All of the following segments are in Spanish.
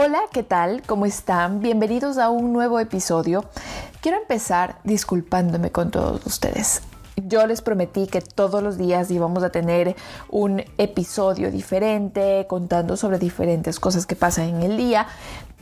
Hola, ¿qué tal? ¿Cómo están? Bienvenidos a un nuevo episodio. Quiero empezar disculpándome con todos ustedes. Yo les prometí que todos los días íbamos a tener un episodio diferente, contando sobre diferentes cosas que pasan en el día,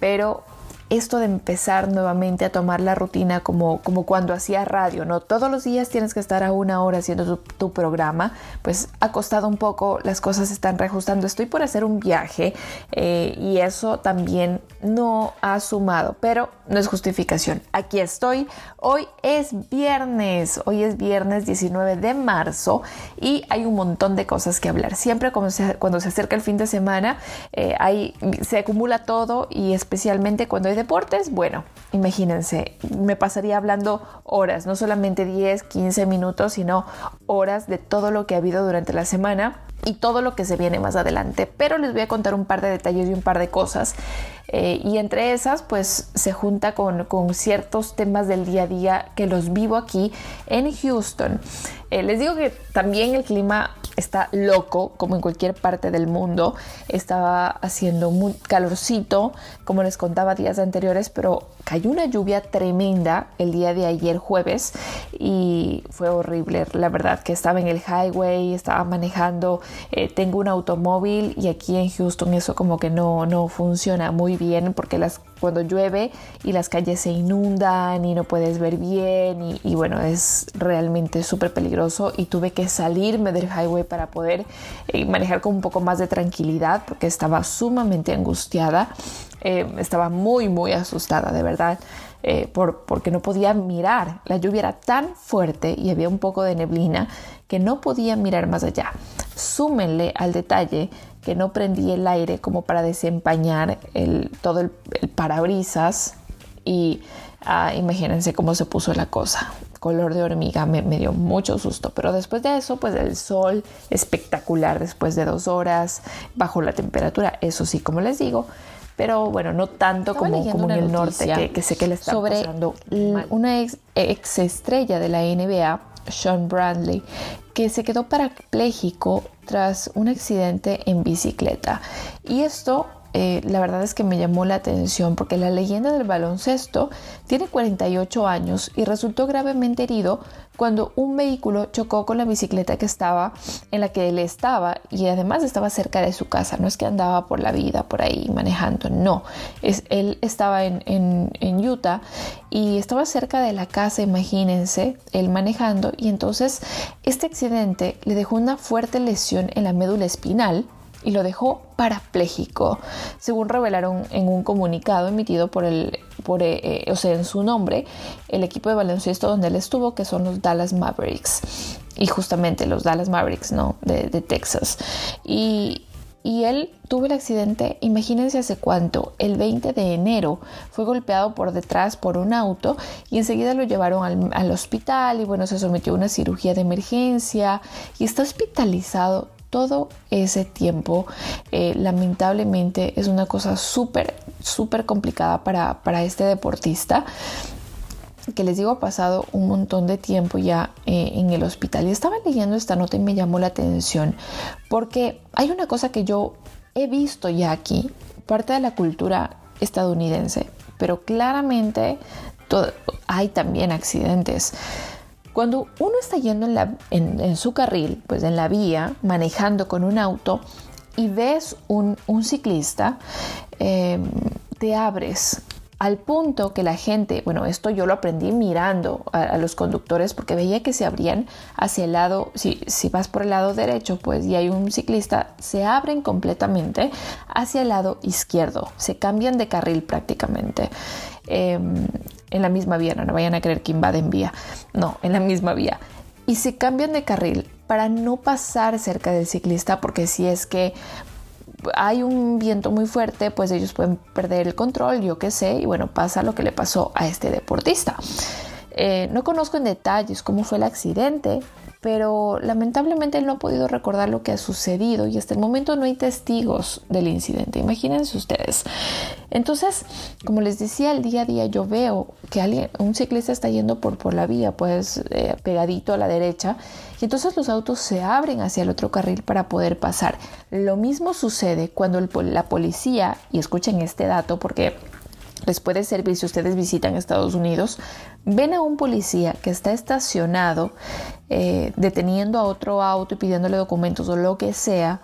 pero esto de empezar nuevamente a tomar la rutina como, como cuando hacía radio, ¿no? Todos los días tienes que estar a una hora haciendo tu, programa, pues ha costado un poco, las cosas se están reajustando. Estoy por hacer un viaje eh, y eso también no ha sumado, pero no es justificación. Aquí estoy. Hoy es viernes, hoy es viernes 19 de marzo y hay un montón de cosas que hablar. Siempre cuando se, acerca el fin de semana, eh, se acumula todo y especialmente cuando hay deportes, bueno, imagínense, me pasaría hablando horas, no solamente 10, 15 minutos, sino horas de todo lo que ha habido durante la semana y todo lo que se viene más adelante. Pero les voy a contar un par de detalles y un par de cosas. Eh, y entre esas, pues se junta con, con, ciertos temas del día a día que los vivo aquí en Houston. Eh, les digo que también el clima está loco, como en cualquier parte del mundo. Estaba haciendo muy calorcito, como les contaba días anteriores, pero cayó una lluvia tremenda el día de ayer jueves y fue horrible. La verdad que estaba en el highway, estaba manejando, eh, tengo un automóvil y aquí en Houston eso como que no, no funciona muy bien porque las, cuando llueve y las calles se inundan y no puedes ver bien y, bueno, es realmente súper peligroso y tuve que salirme del highway para poder eh, manejar con un poco más de tranquilidad porque estaba sumamente angustiada, eh, estaba muy, muy asustada, de verdad. Eh, por, porque no podía mirar. La lluvia era tan fuerte y había un poco de neblina que no podía mirar más allá. Súmenle al detalle que no prendí el aire como para desempañar el, todo el, parabrisas y ah, imagínense cómo se puso la cosa color de hormiga me, dio mucho susto. Pero después de eso, pues el sol espectacular después de dos horas, bajo la temperatura, eso sí, como les digo. Pero bueno, no tanto como, como en el norte, que, sé que le está sobre pasando una ex, ex estrella de la NBA, Sean Bradley, que se quedó parapléjico tras un accidente en bicicleta. Y esto eh, la verdad es que me llamó la atención porque la leyenda del baloncesto tiene 48 años y resultó gravemente herido cuando un vehículo chocó con la bicicleta que estaba en la que él estaba y además estaba cerca de su casa. No es que andaba por la vida por ahí manejando, no. Es, él estaba en, en Utah y estaba cerca de la casa, imagínense, él manejando y entonces este accidente le dejó una fuerte lesión en la médula espinal y lo dejó parapléjico, según revelaron en un comunicado emitido por el, por, eh, eh, o sea, en su nombre, el equipo de baloncesto donde él estuvo, que son los Dallas Mavericks. Y justamente los Dallas Mavericks, ¿no? De, Texas. Y, él tuvo el accidente, imagínense hace cuánto, el 20 de enero fue golpeado por detrás por un auto y enseguida lo llevaron al, al, hospital y bueno, se sometió a una cirugía de emergencia y está hospitalizado todo ese tiempo. Eh, lamentablemente es una cosa súper, súper complicada para, este deportista que les digo ha pasado un montón de tiempo ya eh, en el hospital y estaba leyendo esta nota y me llamó la atención porque hay una cosa que yo he visto ya aquí, parte de la cultura estadounidense, pero claramente hay también accidentes. Cuando uno está yendo en, su carril, pues en la vía, manejando con un auto y ves un, ciclista, em, te abres al punto que la gente, bueno, esto yo lo aprendí mirando a, los conductores porque veía que se abrían hacia el lado, si, vas por el lado derecho, pues y hay un ciclista, se abren completamente hacia el lado izquierdo, se cambian de carril prácticamente. Em, en la misma vía, no, no vayan a creer que invaden vía, no, en la misma vía. Y se cambian de carril para no pasar cerca del ciclista porque si es que hay un viento muy fuerte, pues ellos pueden perder el control, yo qué sé, y bueno, pasa lo que le pasó a este deportista. Eh, no conozco en detalles cómo fue el accidente, pero lamentablemente él no ha podido recordar lo que ha sucedido y hasta el momento no hay testigos del incidente. Imagínense ustedes. Entonces, como les decía, el día a día yo veo que alguien, un ciclista está yendo por, por la vía, pues eh, pegadito a la derecha, y entonces los autos se abren hacia el otro carril para poder pasar. Lo mismo sucede cuando la policía, y escuchen este dato porque les puede servir si ustedes visitan Estados Unidos, ven a un policía que está estacionado eh, deteniendo a otro auto y pidiéndole documentos o lo que sea,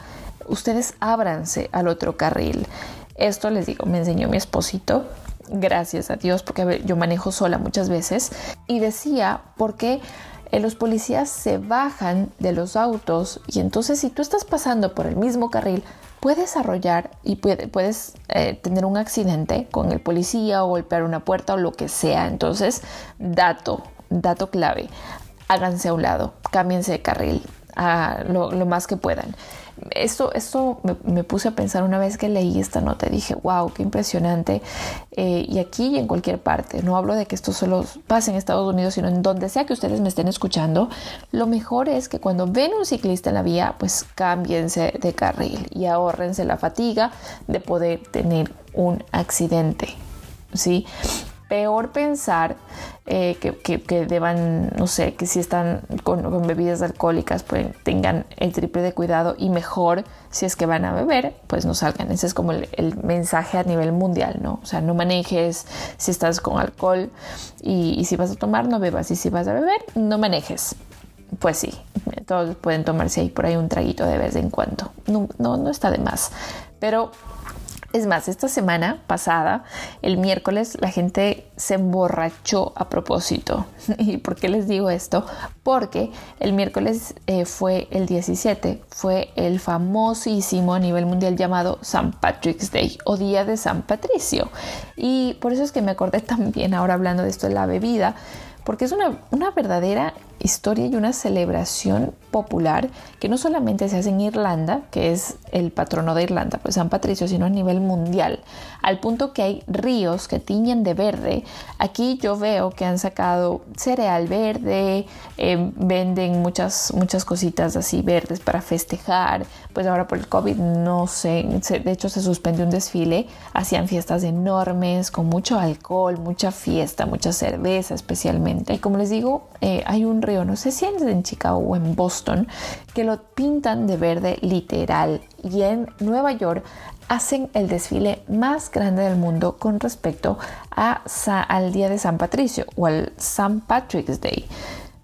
ustedes ábranse al otro carril. Esto les digo, me enseñó mi esposito, gracias a Dios, porque yo manejo sola muchas veces, y decía, porque eh, los policías se bajan de los autos y entonces si tú estás pasando por el mismo carril, puedes arrollar y puedes eh, tener un accidente con el policía o golpear una puerta o lo que sea. Entonces, dato, dato clave, háganse a un lado, cámbiense de carril a lo, lo más que puedan. Esto, esto me, puse a pensar una vez que leí esta nota dije, wow, qué impresionante. Eh, y aquí y en cualquier parte, no hablo de que esto solo pase en Estados Unidos, sino en donde sea que ustedes me estén escuchando, lo mejor es que cuando ven un ciclista en la vía, pues cámbiense de carril y ahorrense la fatiga de poder tener un accidente. ¿sí? Peor pensar eh, que, deban, no sé, que si están con, bebidas alcohólicas, pues tengan el triple de cuidado y mejor si es que van a beber, pues no salgan. Ese es como el, mensaje a nivel mundial, ¿no? O sea, no manejes si estás con alcohol y, si vas a tomar, no bebas. Y si vas a beber, no manejes. Pues sí, todos pueden tomarse ahí por ahí un traguito de vez en cuando. No, no, no está de más. Pero es más, esta semana pasada, el miércoles, la gente se emborrachó a propósito. ¿Y por qué les digo esto? Porque el miércoles eh, fue el 17, fue el famosísimo a nivel mundial llamado St. Patrick's Day o Día de San Patricio. Y por eso es que me acordé también ahora hablando de esto de la bebida, porque es una, una verdadera historia y una celebración popular que no solamente se hace en Irlanda, que es el patrono de Irlanda, pues San Patricio, sino a nivel mundial, al punto que hay ríos que tiñen de verde. Aquí yo veo que han sacado cereal verde, eh, venden muchas, muchas cositas así verdes para festejar, pues ahora por el COVID no sé, de hecho se suspendió un desfile, hacían fiestas enormes con mucho alcohol, mucha fiesta, mucha cerveza especialmente. Y como les digo, eh, hay un río no sé si es en Chicago o en Boston, que lo pintan de verde literal. Y en Nueva York hacen el desfile más grande del mundo con respecto a, al Día de San Patricio o al St. Patrick's Day.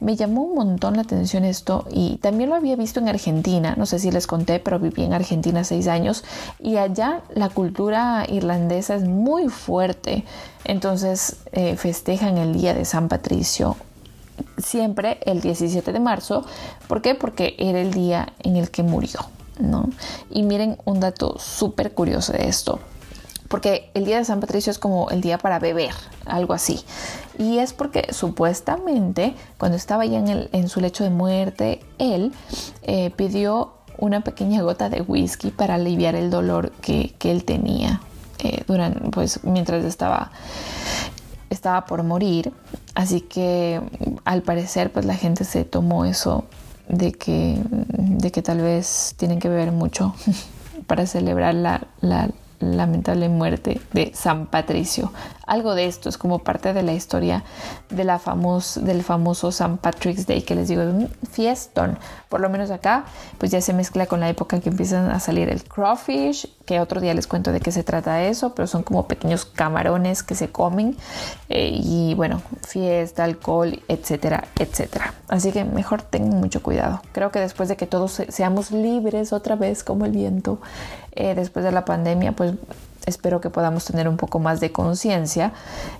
Me llamó un montón la atención esto y también lo había visto en Argentina, no sé si les conté, pero viví en Argentina seis años y allá la cultura irlandesa es muy fuerte, entonces eh, festejan el Día de San Patricio siempre el 17 de marzo. ¿Por qué? Porque era el día en el que murió, ¿no? Y miren un dato súper curioso de esto. Porque el día de San Patricio es como el día para beber, algo así. Y es porque supuestamente cuando estaba ya en, su lecho de muerte, él eh, pidió una pequeña gota de whisky para aliviar el dolor que, él tenía eh, durante, pues, mientras estaba estaba por morir, así que al parecer pues la gente se tomó eso de que, de que tal vez tienen que beber mucho para celebrar la, la lamentable muerte de San Patricio. Algo de esto es como parte de la historia de la del famoso San Patrick's Day, que les digo, es un fiestón. Por lo menos acá, pues ya se mezcla con la época que empiezan a salir el crawfish, que otro día les cuento de qué se trata eso, pero son como pequeños camarones que se comen. Eh, y bueno, fiesta, alcohol, etcétera, etcétera. Así que mejor tengan mucho cuidado. Creo que después de que todos seamos libres otra vez como el viento, eh, después de la pandemia, pues espero que podamos tener un poco más de conciencia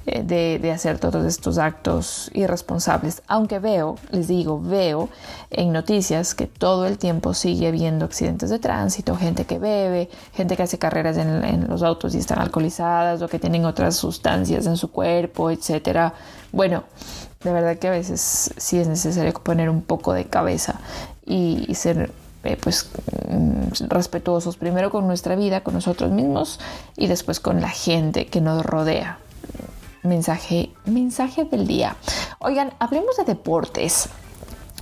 eh, de, hacer todos estos actos irresponsables. Aunque veo, les digo, veo en noticias que todo el tiempo sigue habiendo accidentes de tránsito, gente que bebe, gente que hace carreras en, los autos y están alcoholizadas o que tienen otras sustancias en su cuerpo, etcétera. Bueno, de verdad que a veces sí es necesario poner un poco de cabeza y ser eh, pues mm, respetuosos primero con nuestra vida, con nosotros mismos y después con la gente que nos rodea. Mensaje, mensaje del día. Oigan, hablemos de deportes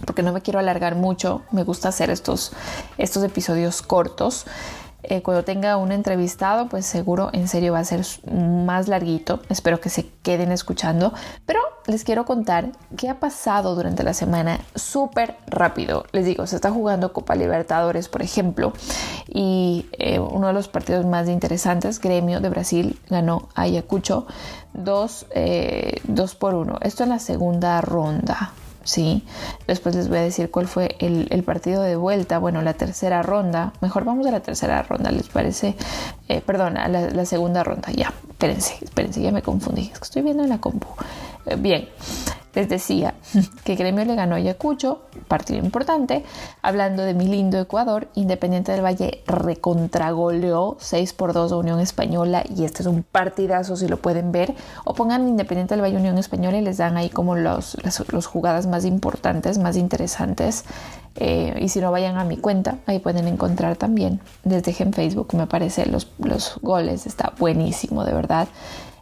porque no me quiero alargar mucho. Me gusta hacer estos, estos episodios cortos. Eh, cuando tenga un entrevistado, pues seguro en serio va a ser más larguito. Espero que se queden escuchando. Pero les quiero contar qué ha pasado durante la semana súper rápido. Les digo, se está jugando Copa Libertadores, por ejemplo, y eh, uno de los partidos más interesantes, Gremio de Brasil, ganó Ayacucho 2 eh, por 1. Esto en la segunda ronda. ¿sí? Después les voy a decir cuál fue el, partido de vuelta, bueno, la tercera ronda. Mejor vamos a la tercera ronda, ¿les parece? Eh, perdón, a la, la, segunda ronda, ya. Espérense, espérense, ya me confundí. Es que estoy viendo en la compu. Eh, bien, les decía que Gremio le ganó a Ayacucho, partido importante. Hablando de mi lindo Ecuador, Independiente del Valle recontragoleó 6 por 2 a Unión Española y este es un partidazo si lo pueden ver. O pongan Independiente del Valle Unión Española y les dan ahí como los, las jugadas más importantes, más interesantes. Eh, y si no vayan a mi cuenta, ahí pueden encontrar también. Les dejé en Facebook, me parece, los, los goles. Está buenísimo, de verdad.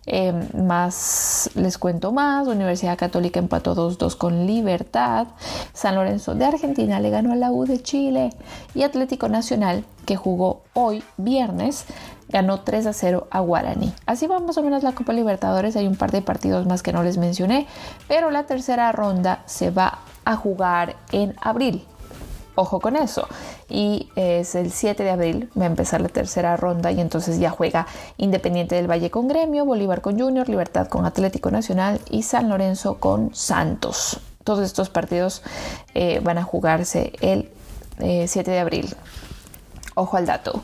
Em, más les cuento más, Universidad Católica empató 2-2 con Libertad, San Lorenzo de Argentina le ganó a la U de Chile y Atlético Nacional, que jugó hoy viernes, ganó 3 0 a Guaraní. Así va más o menos la Copa Libertadores, hay un par de partidos más que no les mencioné, pero la tercera ronda se va a jugar en abril. Ojo con eso. Y es el 7 de abril, va a empezar la tercera ronda y entonces ya juega Independiente del Valle con Gremio, Bolívar con Junior, Libertad con Atlético Nacional y San Lorenzo con Santos. Todos estos partidos eh, van a jugarse el 7 eh, de abril. Ojo al dato.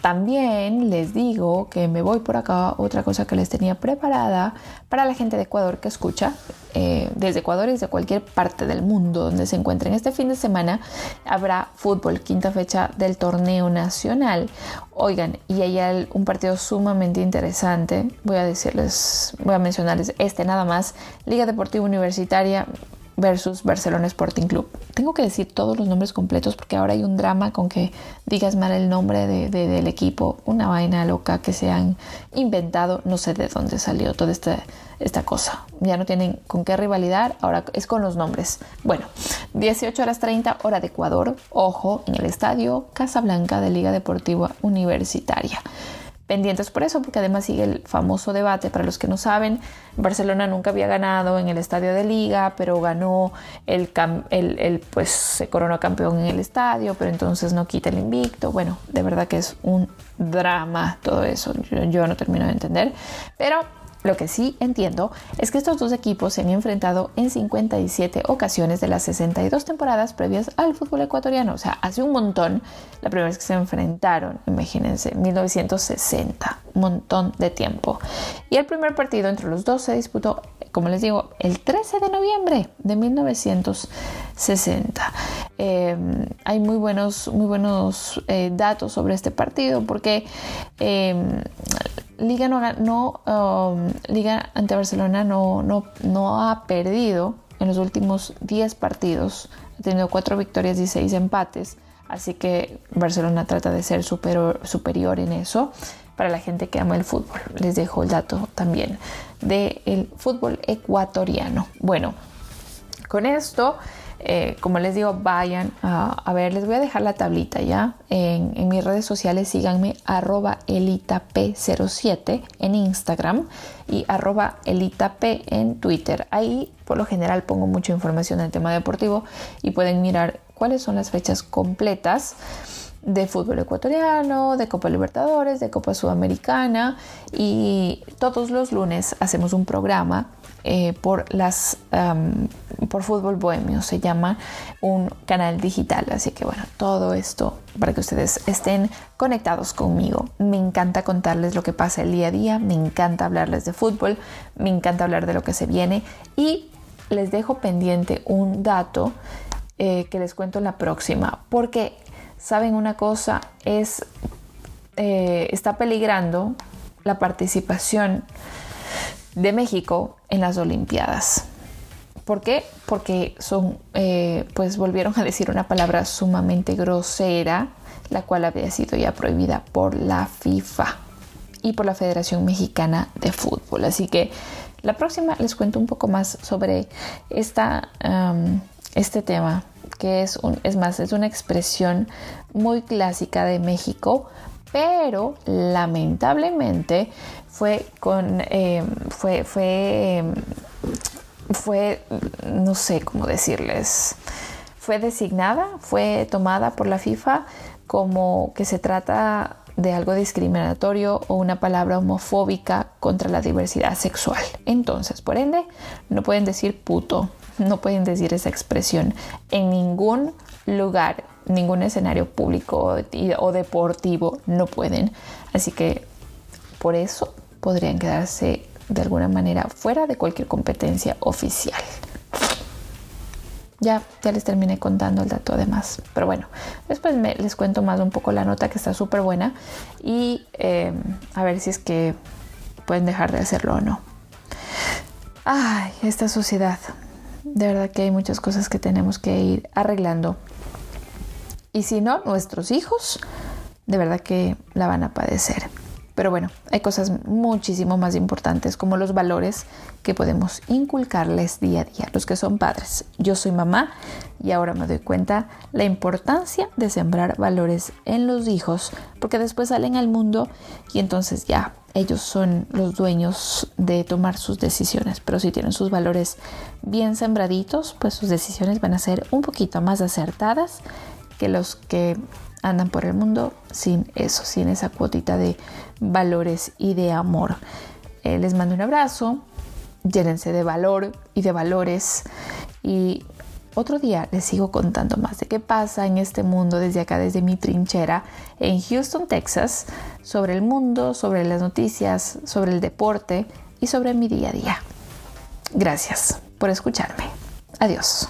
También les digo que me voy por acá, otra cosa que les tenía preparada para la gente de Ecuador que escucha, eh, desde Ecuador y desde cualquier parte del mundo donde se encuentren. Este fin de semana habrá fútbol, quinta fecha del torneo nacional. Oigan, y hay un partido sumamente interesante. Voy a decirles, voy a mencionarles este nada más. Liga Deportiva Universitaria versus Barcelona Sporting Club. Tengo que decir todos los nombres completos porque ahora hay un drama con que digas mal el nombre de, del equipo, una vaina loca que se han inventado, no sé de dónde salió toda esta, esta cosa. Ya no tienen con qué rivalidad, ahora es con los nombres. Bueno, 18 horas 30 hora de Ecuador, ojo, en el estadio Casablanca de Liga Deportiva Universitaria pendientes por eso, porque además sigue el famoso debate, para los que no saben, Barcelona nunca había ganado en el estadio de liga, pero ganó el, el, pues se coronó campeón en el estadio, pero entonces no quita el invicto. Bueno, de verdad que es un drama todo eso, yo, yo no termino de entender, pero lo que sí entiendo es que estos dos equipos se han enfrentado en 57 ocasiones de las 62 temporadas previas al fútbol ecuatoriano. O sea, hace un montón la primera vez que se enfrentaron, imagínense, 1960, un montón de tiempo. Y el primer partido entre los dos se disputó, como les digo, el 13 de noviembre de 1960. Eh, hay muy buenos, muy buenos eh, datos sobre este partido porque eh, Liga no, um, Liga ante Barcelona no, no, no ha perdido en los últimos 10 partidos. Ha tenido 4 victorias y 6 empates. Así que Barcelona trata de ser superior, superior en eso para la gente que ama el fútbol. Les dejo el dato también del fútbol ecuatoriano. Bueno, con esto eh, como les digo, vayan a, ver, les voy a dejar la tablita ya. En, mis redes sociales síganme arroba elitap07 en Instagram y arroba elitap en Twitter. Ahí por lo general pongo mucha información en el tema deportivo y pueden mirar cuáles son las fechas completas de fútbol ecuatoriano, de Copa Libertadores, de Copa Sudamericana y todos los lunes hacemos un programa eh, por las por fútbol bohemio. Se llama un canal digital. Así que bueno todo esto para que ustedes estén conectados conmigo. Me encanta contarles lo que pasa el día a día. Me encanta hablarles de fútbol. Me encanta hablar de lo que se viene. Y les dejo pendiente un dato eh, que les cuento en la próxima. Porque saben una cosa es eh, está peligrando la participación de México en las Olimpiadas. ¿Por qué? Porque son, eh, pues volvieron a decir una palabra sumamente grosera, la cual había sido ya prohibida por la FIFA y por la Federación Mexicana de Fútbol. Así que la próxima les cuento un poco más sobre esta, este tema que es, un, es más, es una expresión muy clásica de México, pero lamentablemente fue con, em, fue, fue, em, fue, no sé cómo decirles, fue designada, fue tomada por la FIFA como que se trata de algo discriminatorio o una palabra homofóbica contra la diversidad sexual. Entonces, por ende, no pueden decir puto, no pueden decir esa expresión en ningún lugar, ningún escenario público o deportivo, no pueden. Así que por eso podrían quedarse de alguna manera fuera de cualquier competencia oficial. Ya, ya les terminé contando el dato además. Pero bueno, después les cuento más un poco la nota que está súper buena y em, a ver si es que pueden dejar de hacerlo o no. Ay, esta sociedad. De verdad que hay muchas cosas que tenemos que ir arreglando. Y si no, nuestros hijos, de verdad que la van a padecer. Pero bueno, hay cosas muchísimo más importantes como los valores que podemos inculcarles día a día, los que son padres. Yo soy mamá y ahora me doy cuenta la importancia de sembrar valores en los hijos porque después salen al mundo y entonces ya ellos son los dueños de tomar sus decisiones, pero si tienen sus valores bien sembraditos, pues sus decisiones van a ser un poquito más acertadas que los que andan por el mundo sin eso, sin esa cuotita de valores y de amor. Eh, les mando un abrazo, llénense de valor y de valores y otro día les sigo contando más de qué pasa en este mundo desde acá, desde mi trinchera en Houston, Texas, sobre el mundo, sobre las noticias, sobre el deporte y sobre mi día a día. Gracias por escucharme. Adiós.